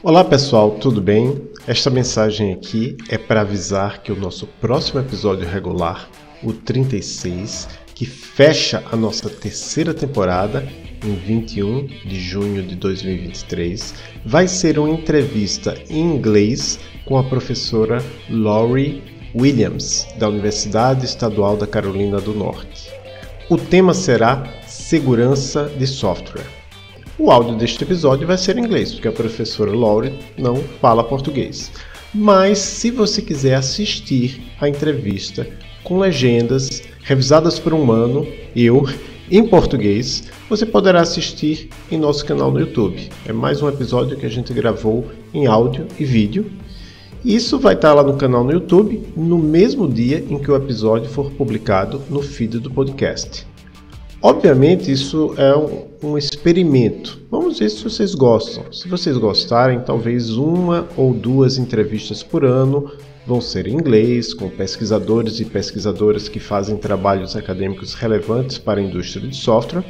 Olá pessoal, tudo bem? Esta mensagem aqui é para avisar que o nosso próximo episódio regular, o 36, que fecha a nossa terceira temporada em 21 de junho de 2023, vai ser uma entrevista em inglês com a professora Laurie Williams, da Universidade Estadual da Carolina do Norte. O tema será Segurança de Software. O áudio deste episódio vai ser em inglês, porque a professora Laurie não fala português. Mas se você quiser assistir a entrevista com legendas revisadas por um humano, eu, em português, você poderá assistir em nosso canal no YouTube. É mais um episódio que a gente gravou em áudio e vídeo. Isso vai estar lá no canal no YouTube no mesmo dia em que o episódio for publicado no feed do podcast. Obviamente, isso é um, um, experimento. Vamos ver se vocês gostam. Se vocês gostarem, talvez uma ou duas entrevistas por ano vão ser em inglês, com pesquisadores e pesquisadoras que fazem trabalhos acadêmicos relevantes para a indústria de software.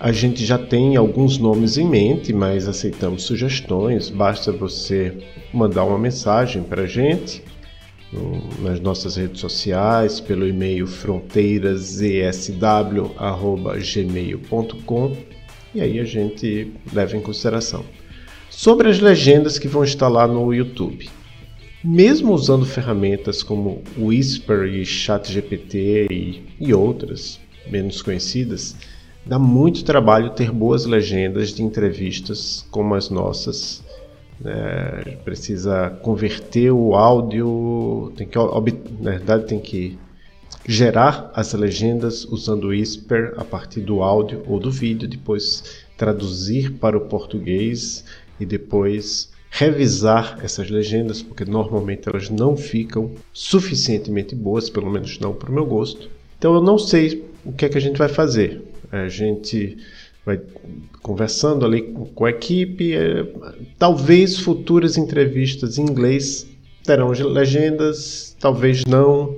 A gente já tem alguns nomes em mente, mas aceitamos sugestões. Basta você mandar uma mensagem para a gente nas nossas redes sociais, pelo e-mail fronteirasesw@gmail.com e aí a gente leva em consideração. Sobre as legendas que vão estar lá no YouTube. Mesmo usando ferramentas como Whisper e ChatGPT e, e outras menos conhecidas, dá muito trabalho ter boas legendas de entrevistas como as nossas é, precisa converter o áudio, tem que, na verdade, tem que gerar as legendas usando o Whisper a partir do áudio ou do vídeo, depois traduzir para o português e depois revisar essas legendas, porque normalmente elas não ficam suficientemente boas, pelo menos não para o meu gosto. Então eu não sei o que é que a gente vai fazer. A gente vai conversando ali com a equipe. É, talvez futuras entrevistas em inglês terão legendas, talvez não.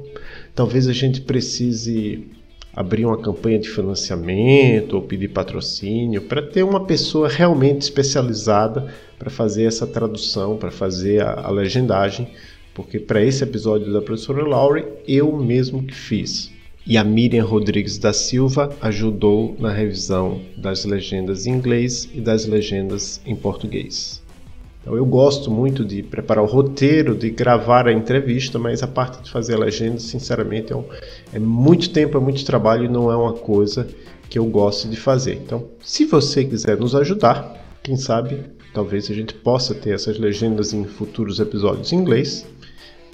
Talvez a gente precise abrir uma campanha de financiamento ou pedir patrocínio para ter uma pessoa realmente especializada para fazer essa tradução, para fazer a, a legendagem, porque para esse episódio da professora Laurie eu mesmo que fiz e a Miriam Rodrigues da Silva ajudou na revisão das legendas em inglês e das legendas em português. Então eu gosto muito de preparar o roteiro, de gravar a entrevista, mas a parte de fazer a legenda, sinceramente, é, um, é muito tempo, é muito trabalho e não é uma coisa que eu gosto de fazer. Então, se você quiser nos ajudar, quem sabe, talvez a gente possa ter essas legendas em futuros episódios em inglês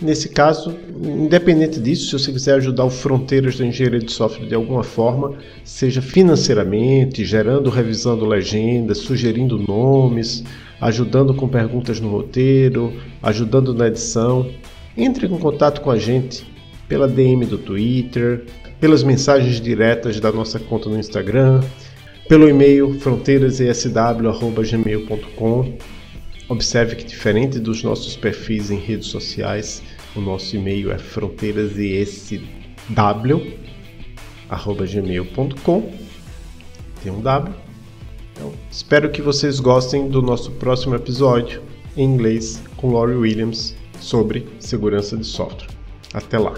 Nesse caso, independente disso, se você quiser ajudar o Fronteiras da Engenharia de Software de alguma forma, seja financeiramente, gerando, revisando legendas, sugerindo nomes, ajudando com perguntas no roteiro, ajudando na edição, entre em contato com a gente pela DM do Twitter, pelas mensagens diretas da nossa conta no Instagram, pelo e-mail fronteirasesw.gmail.com Observe que, diferente dos nossos perfis em redes sociais, o nosso e-mail é fronteirasesw.gmail.com Tem um W. Então, espero que vocês gostem do nosso próximo episódio em inglês com Laurie Williams sobre segurança de software. Até lá!